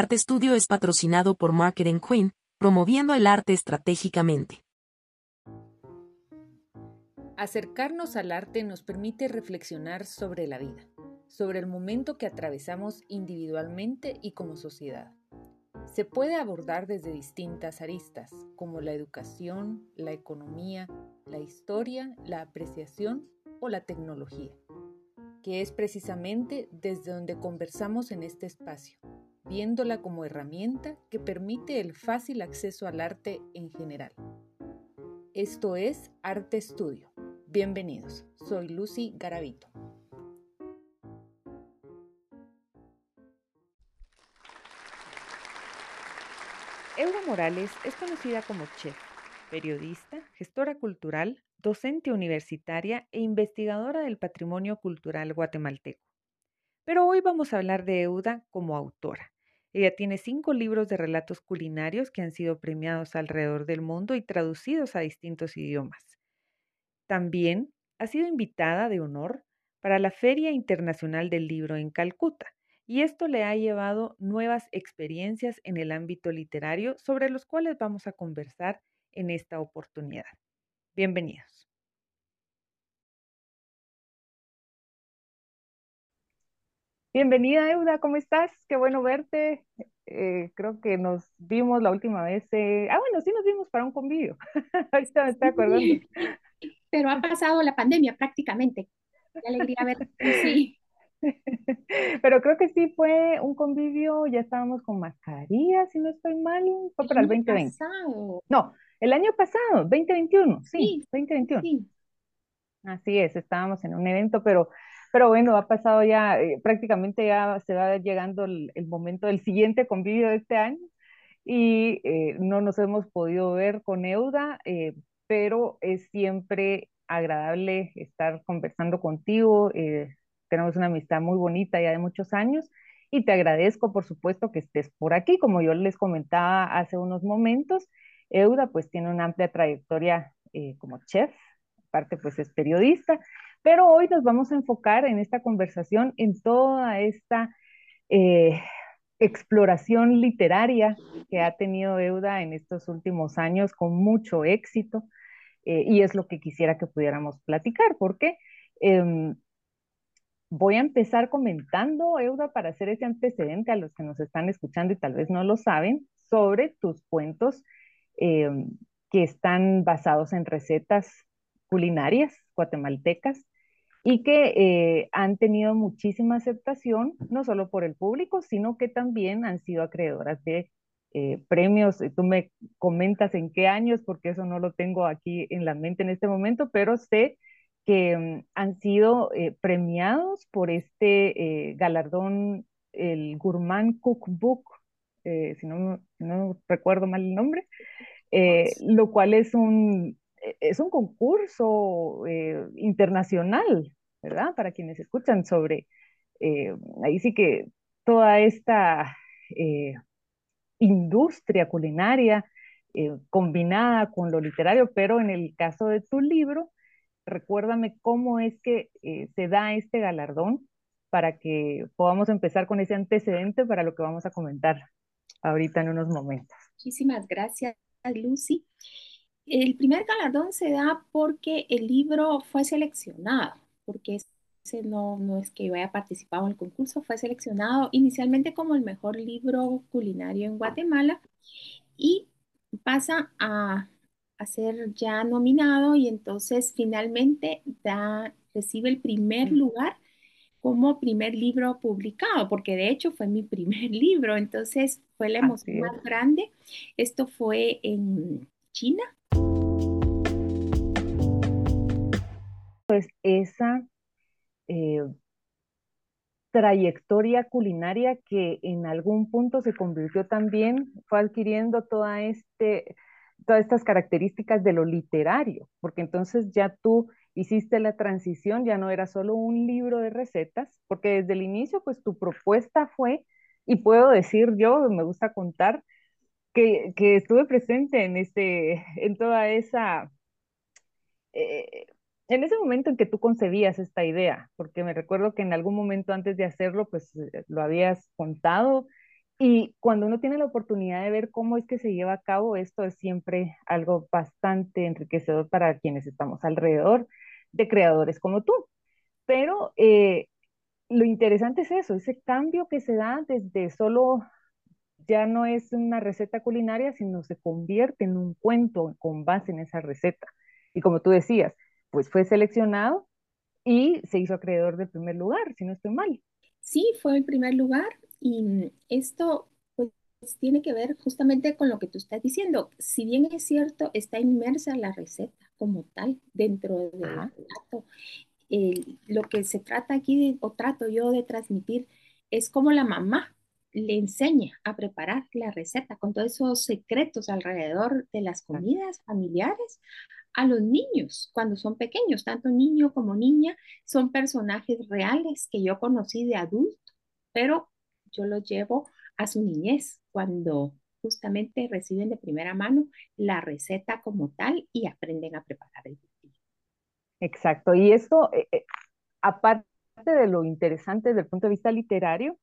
Arte Studio es patrocinado por Marketing Queen, promoviendo el arte estratégicamente. Acercarnos al arte nos permite reflexionar sobre la vida, sobre el momento que atravesamos individualmente y como sociedad. Se puede abordar desde distintas aristas, como la educación, la economía, la historia, la apreciación o la tecnología, que es precisamente desde donde conversamos en este espacio, viéndola como herramienta que permite el fácil acceso al arte en general. Esto es Arte Estudio. Bienvenidos, soy Lucy Garavito. Eura Morales es conocida como chef, periodista, gestora cultural, docente universitaria e investigadora del patrimonio cultural guatemalteco. Pero hoy vamos a hablar de Euda como autora. Ella tiene cinco libros de relatos culinarios que han sido premiados alrededor del mundo y traducidos a distintos idiomas. También ha sido invitada de honor para la Feria Internacional del Libro en Calcuta, y esto le ha llevado nuevas experiencias en el ámbito literario sobre los cuales vamos a conversar en esta oportunidad. Bienvenidos. Bienvenida, Euda, ¿cómo estás? Qué bueno verte. Eh, creo que nos vimos la última vez. Eh, ah, bueno, sí nos vimos para un convivio. Ahorita me estoy acordando. Pero ha pasado la pandemia prácticamente. Qué alegría verte. Sí. Pero creo que sí fue un convivio, ya estábamos con mascarillas, si no estoy mal, fue para el 2020. Pasado. No, el año pasado, 2021, sí, sí 2021. Sí. Así es, estábamos en un evento, pero pero bueno, ha pasado ya, eh, prácticamente ya se va llegando el, momento del siguiente convivio de este año y eh, no nos hemos podido ver con Euda, eh, pero es siempre agradable estar conversando contigo. tenemos una amistad muy bonita ya de muchos años y te agradezco, por supuesto, que estés por aquí. Como yo les comentaba hace unos momentos, Euda pues tiene una amplia trayectoria como chef, aparte pues es periodista pero hoy nos vamos a enfocar en esta conversación en toda esta eh, exploración literaria que ha tenido Euda en estos últimos años con mucho éxito. Eh, y es lo que quisiera que pudiéramos platicar, porque em, voy a empezar comentando, Euda, para hacer ese antecedente a los que nos están escuchando y tal vez no lo saben, sobre tus cuentos em, que están basados en recetas culinarias guatemaltecas y que eh, han tenido muchísima aceptación, no solo por el público, sino que también han sido acreedoras de eh, premios. Tú me comentas en qué años, porque eso no lo tengo aquí en la mente en este momento, pero sé que mm, han sido eh, premiados por este galardón, el Gourmand Cookbook, si no, no recuerdo mal el nombre, lo cual es un, es un concurso eh, internacional, ¿verdad? Para quienes escuchan sobre, eh, ahí sí que toda esta eh, industria culinaria combinada con lo literario, pero en el caso de tu libro, recuérdame cómo es que se da este galardón para que podamos empezar con ese antecedente para lo que vamos a comentar ahorita en unos momentos. Muchísimas gracias, Lucy. El primer galardón se da porque el libro fue seleccionado, porque ese no, no es que yo haya participado en el concurso, fue seleccionado inicialmente como el mejor libro culinario en Guatemala y pasa a, a ser ya nominado y entonces finalmente da, recibe el primer lugar como primer libro publicado, porque de hecho fue mi primer libro, entonces fue la emoción más grande. Esto fue en China, pues esa eh, trayectoria culinaria que en algún punto se convirtió también, fue adquiriendo toda este, todas estas características de lo literario, porque entonces ya tú hiciste la transición, ya no era solo un libro de recetas, porque desde el inicio pues tu propuesta fue, y puedo decir yo, me gusta contar, que, que estuve presente en, este, en toda esa... Eh, en ese momento en que tú concebías esta idea, porque me recuerdo que en algún momento antes de hacerlo, pues eh, lo habías contado, Y cuando uno tiene la oportunidad de ver cómo es que se lleva a cabo, esto es siempre algo bastante enriquecedor para quienes estamos alrededor de creadores como tú. Pero eh, lo interesante es eso, ese cambio que se da desde solo, ya no es una receta culinaria, sino se convierte en un cuento con base en esa receta. Y como tú decías, pues fue seleccionado y se hizo acreedor del primer lugar, si no estoy mal. Sí, fue el primer lugar y esto pues tiene que ver justamente con lo que tú estás diciendo. Si bien es cierto, está inmersa la receta como tal dentro del plato lo que se trata aquí, o trato yo de transmitir, es como la mamá le enseña a preparar la receta con todos esos secretos alrededor de las comidas familiares a los niños cuando son pequeños, tanto niño como niña, son personajes reales que yo conocí de adulto, pero yo los llevo a su niñez cuando justamente reciben de primera mano la receta como tal y aprenden a preparar el Exacto. Y esto, eh, eh, aparte de lo interesante desde el punto de vista literario,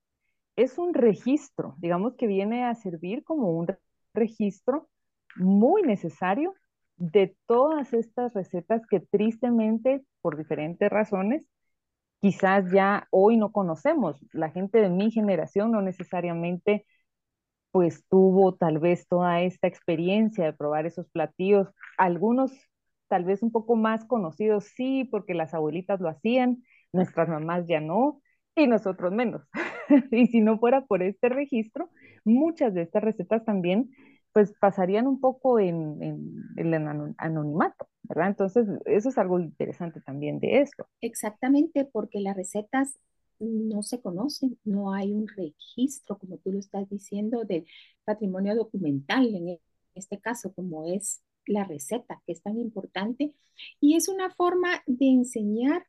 es un registro, digamos que viene a servir como un registro muy necesario de todas estas recetas que tristemente, por diferentes razones, quizás ya hoy no conocemos. La gente de mi generación no necesariamente pues tuvo tal vez toda esta experiencia de probar esos platillos. Algunos tal vez un poco más conocidos, sí, porque las abuelitas lo hacían, nuestras mamás ya no, y nosotros menos. y si no fuera por este registro, muchas de estas recetas también pues pasarían un poco en, el anonimato, ¿verdad? Entonces, eso es algo interesante también de esto. Exactamente, porque las recetas no se conocen, no hay un registro, como tú lo estás diciendo, del patrimonio documental, en este caso, como es la receta, que es tan importante, y es una forma de enseñar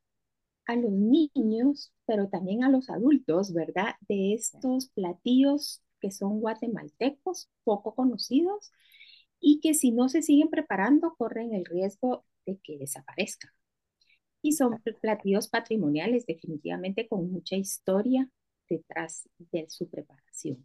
a los niños, pero también a los adultos, ¿verdad? De estos platillos que son guatemaltecos, poco conocidos, y que si no se siguen preparando corren el riesgo de que desaparezcan. Y son platillos patrimoniales, definitivamente con mucha historia detrás de su preparación.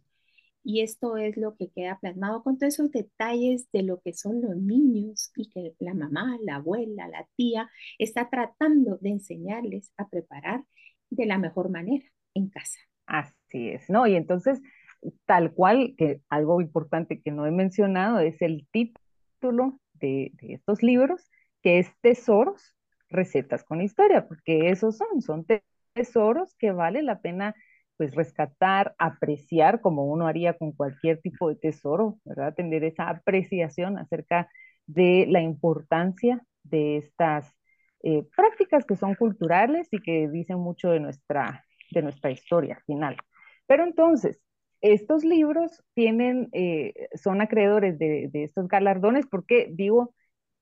Y esto es lo que queda plasmado con todos esos detalles de lo que son los niños y que la mamá, la abuela, la tía está tratando de enseñarles a preparar de la mejor manera en casa. Así es, ¿no? Y entonces, tal cual, que algo importante que no he mencionado es el título de, estos libros, que es Tesoros, recetas con historia, porque esos son, son tesoros que vale la pena pues rescatar, apreciar como uno haría con cualquier tipo de tesoro, ¿verdad? Tener esa apreciación acerca de la importancia de estas eh, prácticas que son culturales y que dicen mucho de nuestra, de nuestra historia final. Pero entonces, estos libros tienen, eh, son acreedores de, de estos galardones porque, digo,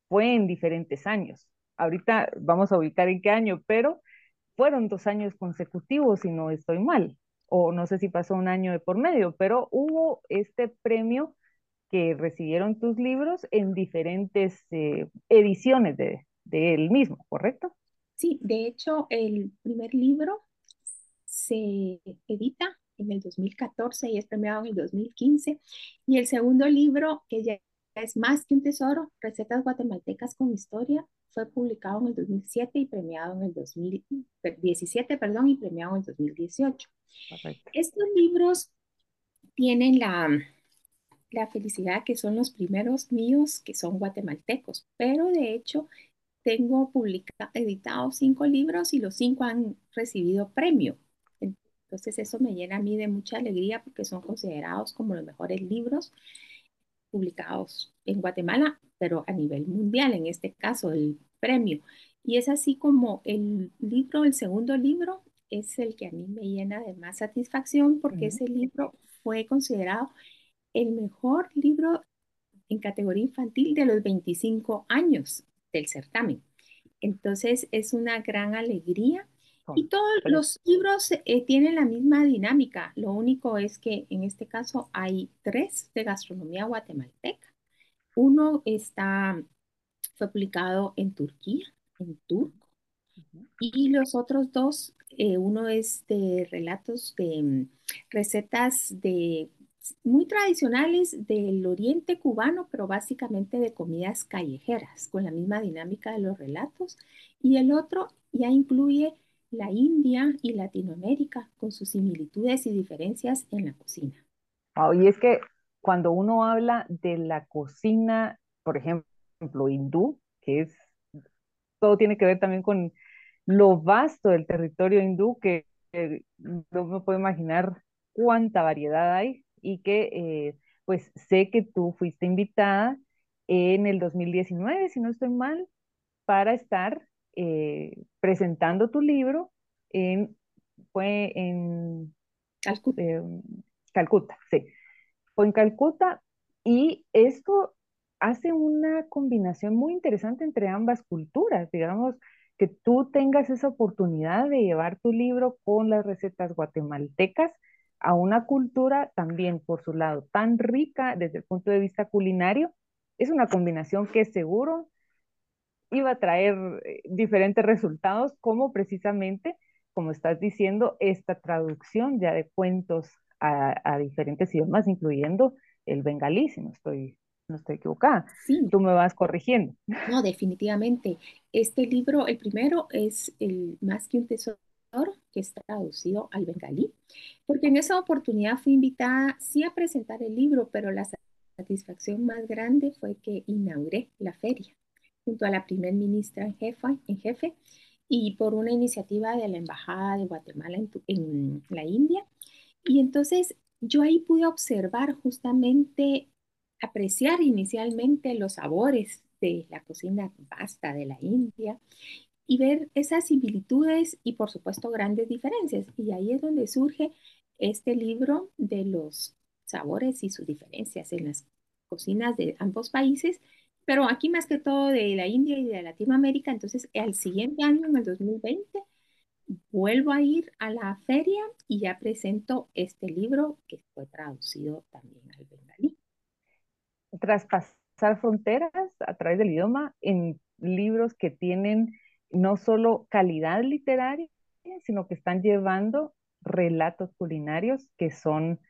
fue en diferentes años. Ahorita vamos a ubicar en qué año, pero fueron dos años consecutivos, si no estoy mal o no sé si pasó un año de por medio, pero hubo este premio que recibieron tus libros en diferentes eh, ediciones de, él mismo, ¿correcto? Sí, de hecho, el primer libro se edita en el 2014 y es premiado en el 2015. Y el segundo libro, que ya es más que un tesoro, Recetas Guatemaltecas con Historia, fue publicado en el 2007 y premiado en el 2017, perdón, y premiado en el 2018. Estos libros tienen la, la felicidad que son los primeros míos que son guatemaltecos, pero de hecho tengo publicado, editado cinco libros y los cinco han recibido premio. Entonces eso me llena a mí de mucha alegría porque son considerados como los mejores libros publicados en Guatemala, pero a nivel mundial, en este caso el premio. Y es así como el libro, el segundo libro, es el que a mí me llena de más satisfacción porque ese libro fue considerado el mejor libro en categoría infantil de los 25 años del certamen. Entonces es una gran alegría y todos los libros eh, tienen la misma dinámica. Lo único es que en este caso hay tres de gastronomía guatemalteca. Uno está, fue publicado en Turquía, en turco, y los otros dos, eh, uno es de relatos de mm, recetas de muy tradicionales del oriente cubano, pero básicamente de comidas callejeras, con la misma dinámica de los relatos. Y el otro ya incluye la India y Latinoamérica, con sus similitudes y diferencias en la cocina. y es que cuando uno habla de la cocina, por ejemplo, hindú, que es, todo tiene que ver también con lo vasto del territorio hindú, que no me puedo imaginar cuánta variedad hay y que eh, pues sé que tú fuiste invitada en el 2019, si no estoy mal, para estar eh, presentando tu libro en, fue en Calcuta. Em, Calcuta, sí. Fue en Calcuta y esto hace una combinación muy interesante entre ambas culturas, digamos, que tú tengas esa oportunidad de llevar tu libro con las recetas guatemaltecas a una cultura también por su lado tan rica desde el punto de vista culinario, es una combinación que seguro iba a traer eh, diferentes resultados, como precisamente, como estás diciendo, esta traducción ya de cuentos a, diferentes idiomas, incluyendo el bengalí, si no estoy, no estoy equivocada. Sí. Tú me vas corrigiendo. No, definitivamente. Este libro, el primero, es el Más que un tesoro que está traducido al bengalí, porque en esa oportunidad fui invitada sí a presentar el libro, pero la satisfacción más grande fue que inauguré la feria junto a la primer ministra en jefe, y por una iniciativa de la Embajada de Guatemala en, en la India. Y entonces yo ahí pude observar justamente, apreciar inicialmente los sabores de la cocina vasta de la India y ver esas similitudes y por supuesto grandes diferencias. Y ahí es donde surge este libro de los sabores y sus diferencias en las cocinas de ambos países, pero aquí más que todo de la India y de Latinoamérica. Entonces, al siguiente año, en el 2020, vuelvo a ir a la feria y ya presento este libro que fue traducido también al bengalí. Traspasar fronteras a través del idioma en libros que tienen no solo calidad literaria, sino que están llevando relatos culinarios que son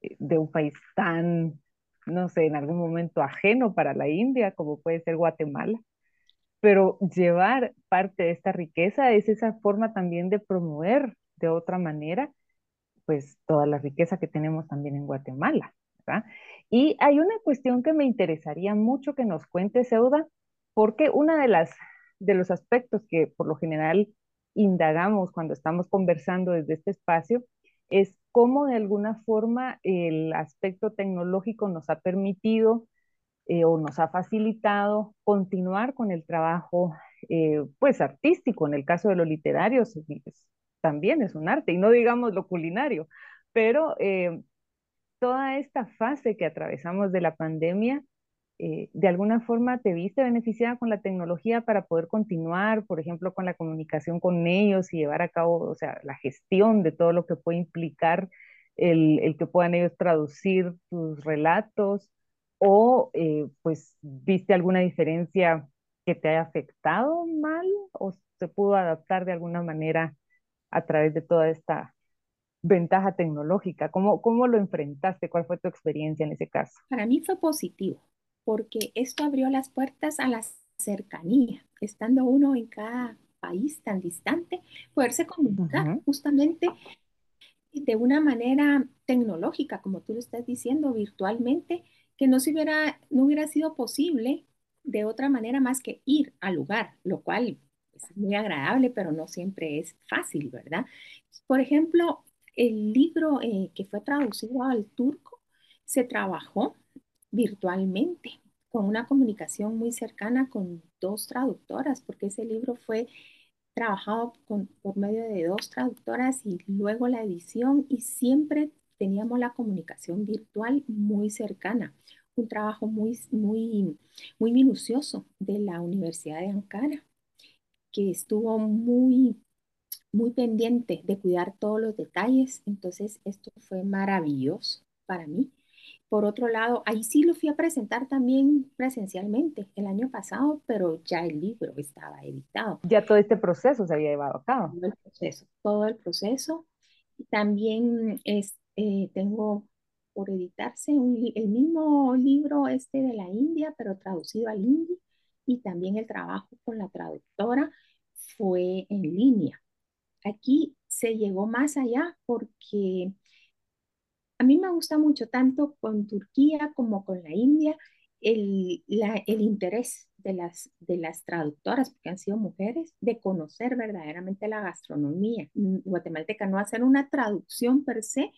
eh, de un país tan, no sé, en algún momento ajeno para la India, como puede ser Guatemala. Pero llevar parte de esta riqueza es esa forma también de promover de otra manera, pues toda la riqueza que tenemos también en Guatemala. Y hay una cuestión que me interesaría mucho que nos cuente, Seuda, porque una de las de los aspectos que por lo general indagamos cuando estamos conversando desde este espacio es cómo de alguna forma el aspecto tecnológico nos ha permitido eh, o nos ha facilitado continuar con el trabajo eh, pues artístico. En el caso de lo literario también es un arte y no digamos lo culinario, pero eh, toda esta fase que atravesamos de la pandemia eh, de alguna forma te viste beneficiada con la tecnología para poder continuar, por ejemplo, con la comunicación con ellos y llevar a cabo, o sea, la gestión de todo lo que puede implicar el, que puedan ellos traducir tus relatos o eh, pues viste alguna diferencia que te haya afectado mal o se pudo adaptar de alguna manera a través de toda esta ventaja tecnológica? ¿Cómo, cómo lo enfrentaste? ¿Cuál fue tu experiencia en ese caso? Para mí fue positivo porque esto abrió las puertas a la cercanía, estando uno en cada país tan distante, poderse comunicar justamente de una manera tecnológica, como tú lo estás diciendo, virtualmente, que no, se hubiera, no hubiera sido posible de otra manera más que ir al lugar, lo cual es muy agradable, pero no siempre es fácil, ¿verdad? Por ejemplo, el libro eh, que fue traducido al turco se trabajó virtualmente, con una comunicación muy cercana con dos traductoras, porque ese libro fue trabajado por medio de dos traductoras y luego la edición y siempre teníamos la comunicación virtual muy cercana. Un trabajo muy, muy, muy minucioso de la Universidad de Ankara, que estuvo muy, muy pendiente de cuidar todos los detalles. Entonces, esto fue maravilloso para mí. Por otro lado, ahí sí lo fui a presentar también presencialmente el año pasado, pero ya el libro estaba editado. Ya todo este proceso se había llevado a cabo. Todo el proceso, todo el proceso. También es, eh, tengo por editarse el mismo libro este de la India, pero traducido al hindi, y también el trabajo con la traductora fue en línea. Aquí se llegó más allá porque a mí me gusta mucho tanto con Turquía como con la India el, el interés de las, de las traductoras, porque han sido mujeres, de conocer verdaderamente la gastronomía guatemalteca, no hacer una traducción per se,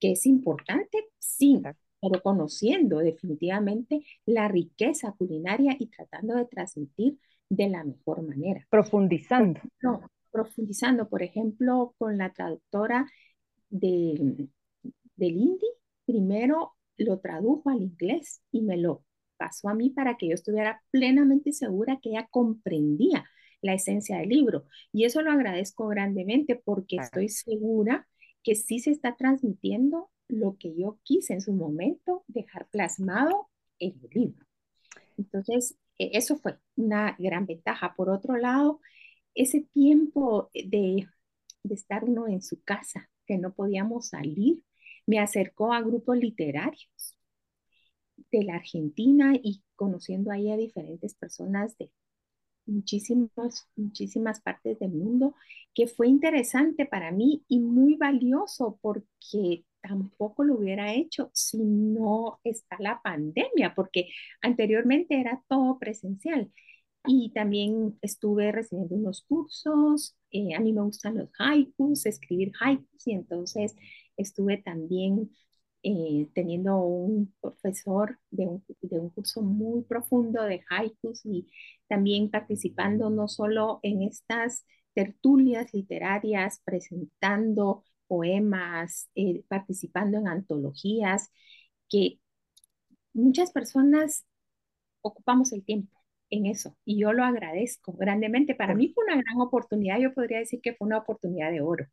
que es importante, sí, pero conociendo definitivamente la riqueza culinaria y tratando de transmitir de la mejor manera. Profundizando. No, profundizando, por ejemplo, con la traductora de, del hindi, primero lo tradujo al inglés y me lo pasó a mí para que yo estuviera plenamente segura que ella comprendía la esencia del libro. Y eso lo agradezco grandemente porque estoy segura que sí se está transmitiendo lo que yo quise en su momento dejar plasmado en el libro. Entonces, e, eso fue una gran ventaja. Por otro lado, ese tiempo de, de estar uno en su casa, que no podíamos salir, me acercó a grupos literarios de la Argentina y conociendo ahí a diferentes personas de muchísimas, muchísimas partes del mundo, que fue interesante para mí y muy valioso porque tampoco lo hubiera hecho si no está la pandemia, porque anteriormente era todo presencial. Y también estuve recibiendo unos cursos, eh, a mí me gustan los haikus, escribir haikus, y entonces estuve también eh, teniendo un profesor de un, de un, curso muy profundo de haikus y también participando no solo en estas tertulias literarias, presentando poemas, eh, participando en antologías, que muchas personas ocupamos el tiempo en eso y yo lo agradezco grandemente. Para mí fue una gran oportunidad, yo podría decir que fue una oportunidad de oro.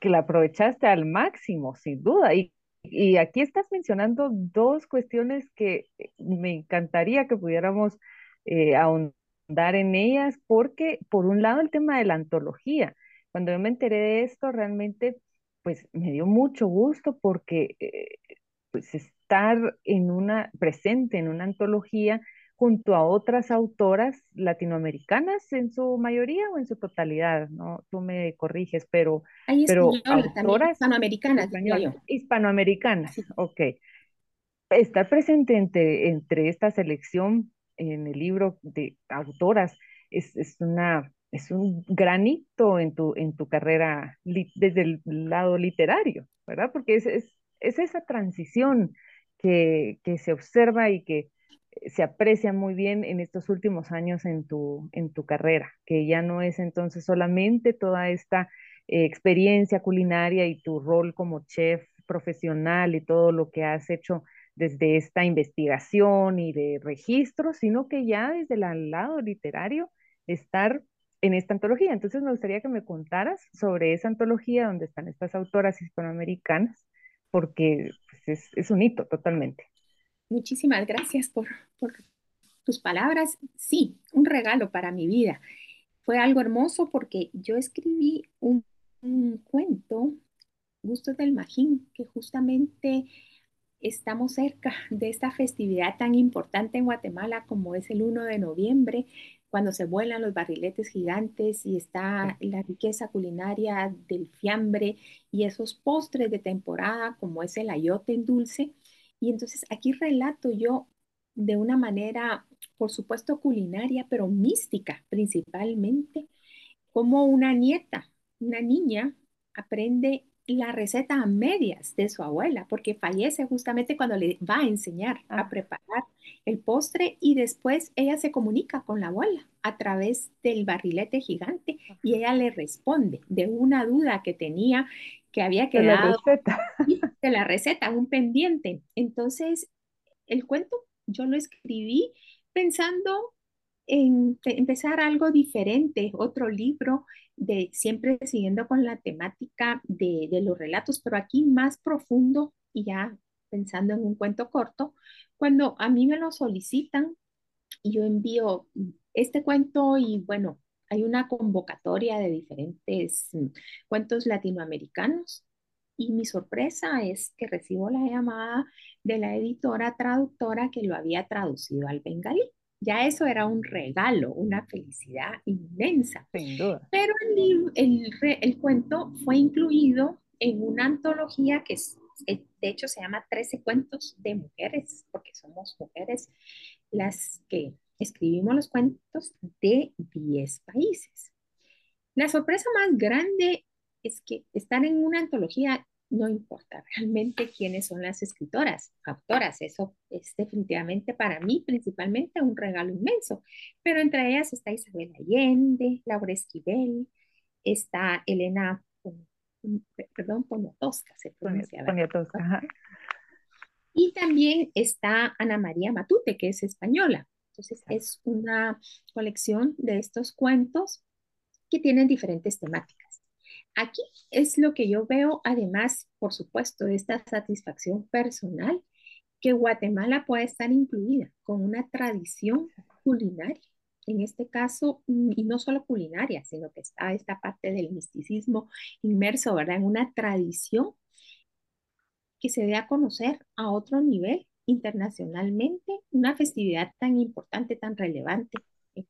Que la aprovechaste al máximo, sin duda. Y, y aquí estás mencionando dos cuestiones que me encantaría que pudiéramos eh, ahondar en ellas, porque por un lado el tema de la antología. Cuando yo me enteré de esto, realmente, pues me dio mucho gusto porque eh, pues estar en una, presente en una antología junto a otras autoras latinoamericanas en su mayoría o en su totalidad, ¿no? Tú me corriges, pero, pero autoras hispanoamericanas, hispanoamericanas, ok. Estar presente entre, entre esta selección en el libro de autoras es, es una es un granito en tu, en tu carrera desde el lado literario, ¿verdad? Porque es, es, es esa transición que, que, se observa y que se aprecia muy bien en estos últimos años en tu, en tu carrera, que ya no es entonces solamente toda esta eh, experiencia culinaria y tu rol como chef profesional y todo lo que has hecho desde esta investigación y de registro, sino que ya desde el lado literario estar en esta antología. Entonces me gustaría que me contaras sobre esa antología donde están estas autoras hispanoamericanas, porque pues, es, un hito totalmente. Muchísimas gracias por, tus palabras. Sí, un regalo para mi vida. Fue algo hermoso porque yo escribí un, un cuento, Gustos del Magín, que justamente estamos cerca de esta festividad tan importante en Guatemala como es el 1 de noviembre, cuando se vuelan los barriletes gigantes y está la riqueza culinaria del fiambre y esos postres de temporada como es el ayote en dulce. Y entonces aquí relato yo de una manera, por supuesto, culinaria, pero mística principalmente, como una nieta, una niña, aprende la receta a medias de su abuela, porque fallece justamente cuando le va a enseñar a ah. preparar el postre y después ella se comunica con la abuela a través del barrilete gigante y ella le responde de una duda que tenía que había quedado de la receta, de la receta un pendiente. Entonces, el cuento yo lo escribí pensando en empezar algo diferente, otro libro de siempre siguiendo con la temática de, de, los relatos, pero aquí más profundo y ya pensando en un cuento corto, cuando a mí me lo solicitan y yo envío este cuento y bueno, hay una convocatoria de diferentes mm, cuentos latinoamericanos y mi sorpresa es que recibo la llamada de la editora traductora que lo había traducido al bengalí. Ya eso era un regalo, una felicidad inmensa. Sin duda. Pero el, el, el cuento fue incluido en una antología que de hecho se llama 13 cuentos de mujeres, porque somos mujeres las que escribimos los cuentos de 10 países. La sorpresa más grande es que estar en una antología no importa realmente quiénes son las escritoras, autoras, eso es definitivamente para mí principalmente un regalo inmenso, pero entre ellas está Isabel Allende, Laura Esquivel, está Elena, perdón, Poniatowska, se pronuncia. Poniatowska, Y también está Ana María Matute, que es española. Entonces es una colección de estos cuentos que tienen diferentes temáticas. Aquí es lo que yo veo, además, por supuesto, de esta satisfacción personal, que Guatemala puede estar incluida con una tradición culinaria. En este caso, mm, y no solo culinaria, sino que está esta parte del misticismo inmerso, ¿verdad? En una tradición que se dé a conocer a otro nivel internacionalmente, una festividad tan importante, tan relevante en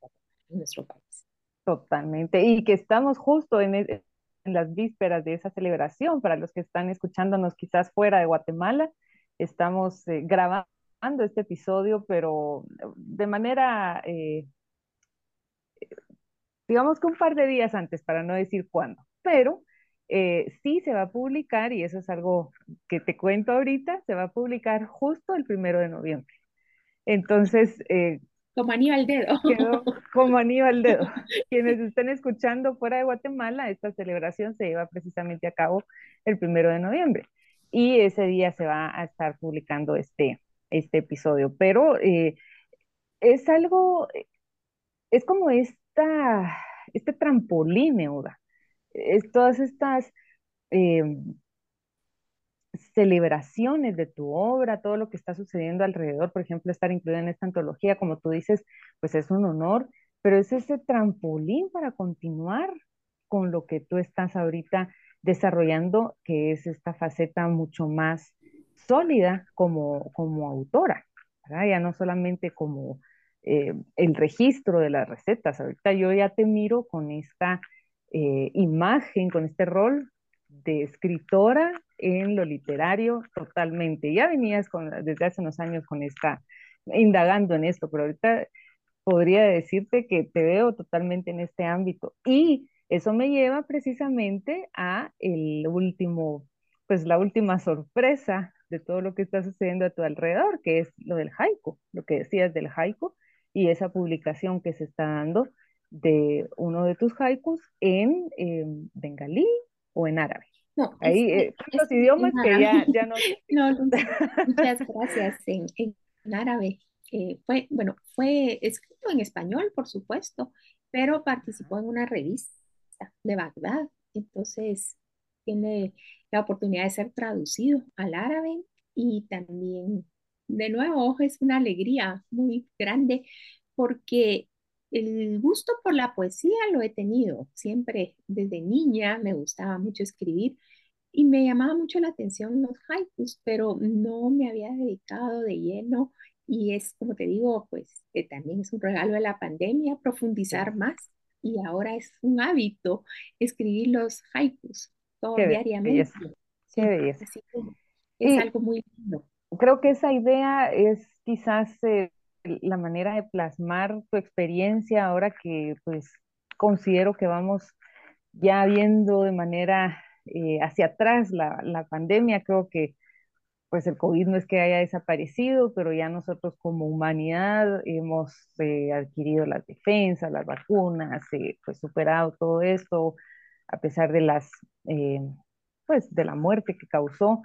nuestro país. Totalmente. Y que estamos justo en, e, en, las vísperas de esa celebración. Para los que están escuchándonos quizás fuera de Guatemala, estamos eh, grabando este episodio, pero de manera, eh, digamos que un par de días antes, para no decir cuándo. Pero eh, sí se va a publicar, y eso es algo que te cuento ahorita, se va a publicar justo el primero de noviembre. Entonces, como anillo al dedo. Quedó como anillo al dedo. Quienes estén escuchando fuera de Guatemala, esta celebración se lleva precisamente a cabo el primero de noviembre. Y ese día se va a estar publicando este, este episodio. Pero eh, es algo, es como esta, este trampolín, Euda. Es todas estas eh, celebraciones de tu obra, todo lo que está sucediendo alrededor, por ejemplo, estar incluida en esta antología, como tú dices, pues es un honor, pero es ese trampolín para continuar con lo que tú estás ahorita desarrollando, que es esta faceta mucho más sólida como, como autora, ya no solamente como eh, el registro de las recetas, ahorita yo ya te miro con esta eh, imagen, con este rol de escritora en lo literario totalmente. Ya venías con, desde hace unos años con esta, indagando en esto, pero ahorita podría decirte que te veo totalmente en este ámbito. Y eso me lleva precisamente a el último, pues la última sorpresa de todo lo que está sucediendo a tu alrededor, que es lo del haiku, lo que decías del haiku y esa publicación que se está dando de uno de tus haikus en eh, bengalí o en árabe. No, Ahí, eh, los idiomas que ya, ya no... no, muchas gracias en, en árabe. Eh, fue, bueno, fue escrito en español, por supuesto, pero participó en una revista de Bagdad. Entonces, tiene la oportunidad de ser traducido al árabe y también, de nuevo, es una alegría muy grande porque el gusto por la poesía lo he tenido siempre desde niña, me gustaba mucho escribir y me llamaba mucho la atención los haikus, pero no me había dedicado de lleno y es, como te digo, pues que también es un regalo de la pandemia profundizar más y ahora es un hábito escribir los haikus todo diariamente. es algo muy lindo. Creo que esa idea es quizás eh, la manera de plasmar tu experiencia ahora que pues considero que vamos ya viendo de manera eh, hacia atrás la, la, pandemia, creo que pues el COVID no es que haya desaparecido, pero ya nosotros como humanidad hemos eh, adquirido las defensas, las vacunas, eh, pues superado todo esto, a pesar de las, pues de la muerte que causó.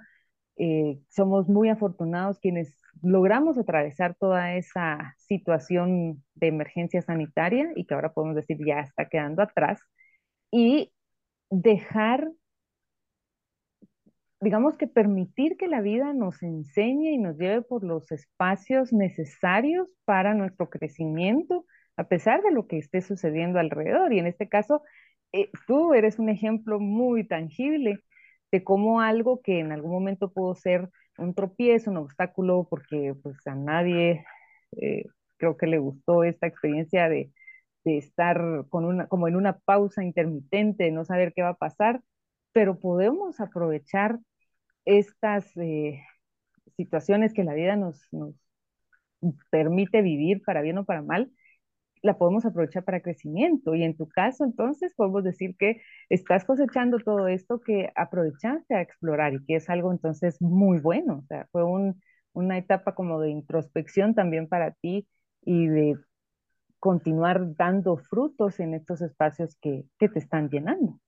somos muy afortunados quienes logramos atravesar toda esa situación de emergencia sanitaria y que ahora podemos decir ya está quedando atrás y dejar, digamos que permitir que la vida nos enseñe y nos lleve por los espacios necesarios para nuestro crecimiento, a pesar de lo que esté sucediendo alrededor. Y en este caso, eh, tú eres un ejemplo muy tangible de algo que en algún momento pudo ser un tropiezo, un obstáculo, porque pues a nadie eh, creo que le gustó esta experiencia de, de estar con una, como en una pausa intermitente, no saber qué va a pasar, pero podemos aprovechar estas eh, situaciones que la vida nos, nos permite vivir para bien o para mal, la podemos aprovechar para crecimiento. Y en tu caso, entonces, podemos decir que estás cosechando todo esto que aprovechaste a explorar y que es algo entonces muy bueno. O sea, fue un, una etapa como de introspección también para ti y de continuar dando frutos en estos espacios que, que te están llenando.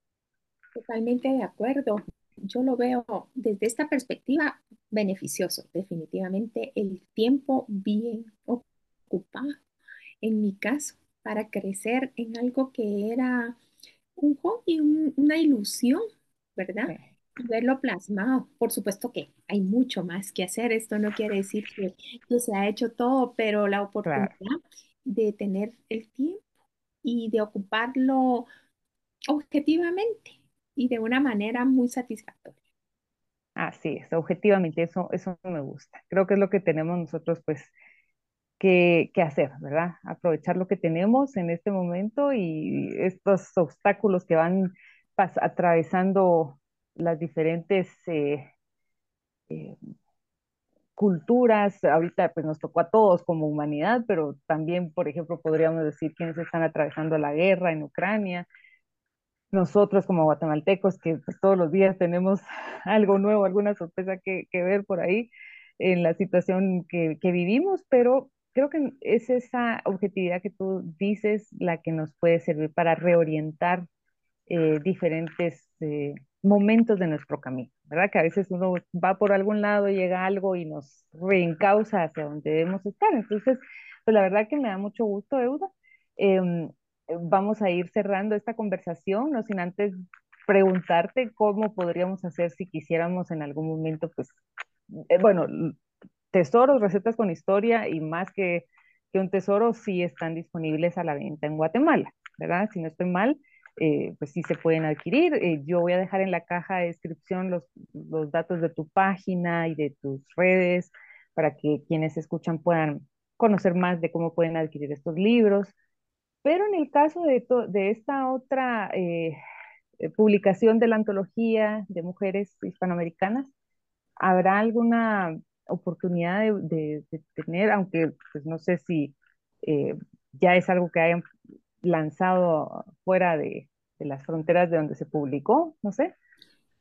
Totalmente de acuerdo. Yo lo veo desde esta perspectiva beneficioso, definitivamente el tiempo bien ocupado, en mi caso, para crecer en algo que era un hobby, una ilusión, ¿verdad? Verlo plasmado. Por supuesto que hay mucho más que hacer. Esto no quiere decir que, se ha hecho todo, pero la oportunidad de tener el tiempo y de ocuparlo objetivamente y de una manera muy satisfactoria. Así es, objetivamente, eso, eso me gusta. Creo que es lo que tenemos nosotros, pues, que, hacer, ¿verdad? Aprovechar lo que tenemos en este momento y estos obstáculos que van atravesando las diferentes eh, eh, culturas, ahorita pues nos tocó a todos como humanidad, pero también, por ejemplo, podríamos decir quienes están atravesando la guerra en Ucrania, nosotros como guatemaltecos que pues, todos los días tenemos algo nuevo, alguna sorpresa que, ver por ahí en la situación que, vivimos, pero creo que es esa objetividad que tú dices la que nos puede servir para reorientar eh, diferentes eh, momentos de nuestro camino, ¿verdad? Que a veces uno va por algún lado, llega algo y nos reencausa hacia donde debemos estar. Entonces, pues la verdad que me da mucho gusto, Euda. Em, vamos a ir cerrando esta conversación, no sin antes preguntarte cómo podríamos hacer si quisiéramos en algún momento, pues, eh, bueno, tesoros, recetas con historia y más que, que un tesoro, sí están disponibles a la venta en Guatemala, ¿verdad? Si no estoy mal, eh, pues sí se pueden adquirir. Eh, yo voy a dejar en la caja de descripción los, los datos de tu página y de tus redes para que quienes escuchan puedan conocer más de cómo pueden adquirir estos libros. Pero en el caso de, de esta otra eh, publicación de la antología de mujeres hispanoamericanas, ¿habrá alguna oportunidad de, de, tener, aunque pues no sé si ya es algo que hayan lanzado fuera de, las fronteras de donde se publicó, no sé.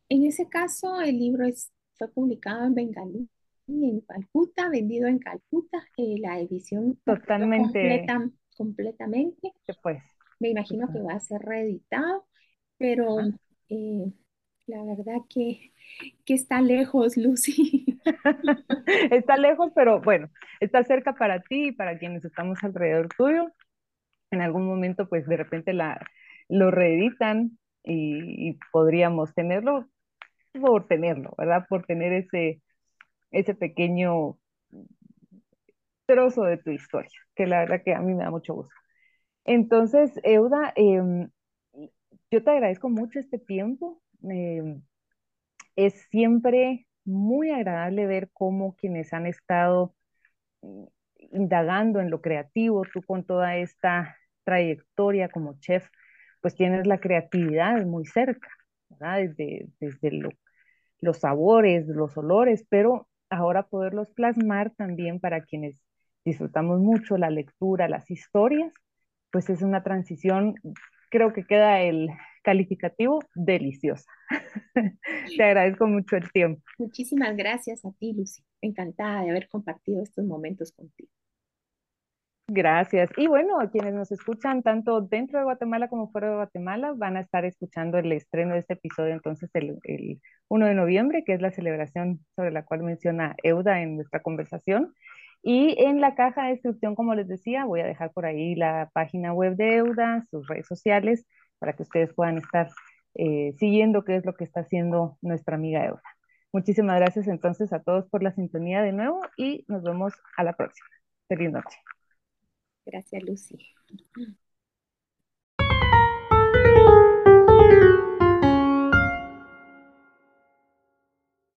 En ese caso, el libro fue publicado en Bengalí, en Calcuta, vendido en Calcuta, eh, la edición totalmente completamente. Pues. Me imagino que va a ser reeditado, pero eh, la verdad que, que está lejos, Lucy. está lejos, pero bueno, está cerca para ti y para quienes estamos alrededor tuyo en algún momento pues de repente la, lo reeditan y, podríamos tenerlo por tenerlo, ¿verdad? Por tener ese, ese pequeño trozo de tu historia, que la verdad que a mí me da mucho gusto. Entonces, Euda, em, yo te agradezco mucho este tiempo. Em, es siempre muy agradable ver cómo quienes han estado indagando en lo creativo, tú con toda esta trayectoria como chef, pues tienes la creatividad muy cerca. Desde, desde los sabores, los olores, pero ahora poderlos plasmar también para quienes disfrutamos mucho la lectura, las historias, pues es una transición, creo que queda el calificativo deliciosa. Te agradezco mucho el tiempo. Muchísimas gracias a ti, Lucy. Encantada de haber compartido estos momentos contigo. Gracias. Y bueno, quienes nos escuchan tanto dentro de Guatemala como fuera de Guatemala van a estar escuchando el estreno de este episodio entonces el, el 1 de noviembre, que es la celebración sobre la cual menciona Euda en nuestra conversación. Y en la caja de descripción, como les decía, voy a dejar por ahí la página web de Euda, sus redes sociales, para que ustedes puedan estar eh, siguiendo qué es lo que está haciendo nuestra amiga Euda. Muchísimas gracias entonces a todos por la sintonía de nuevo y nos vemos a la próxima. Feliz noche. Gracias, Lucy.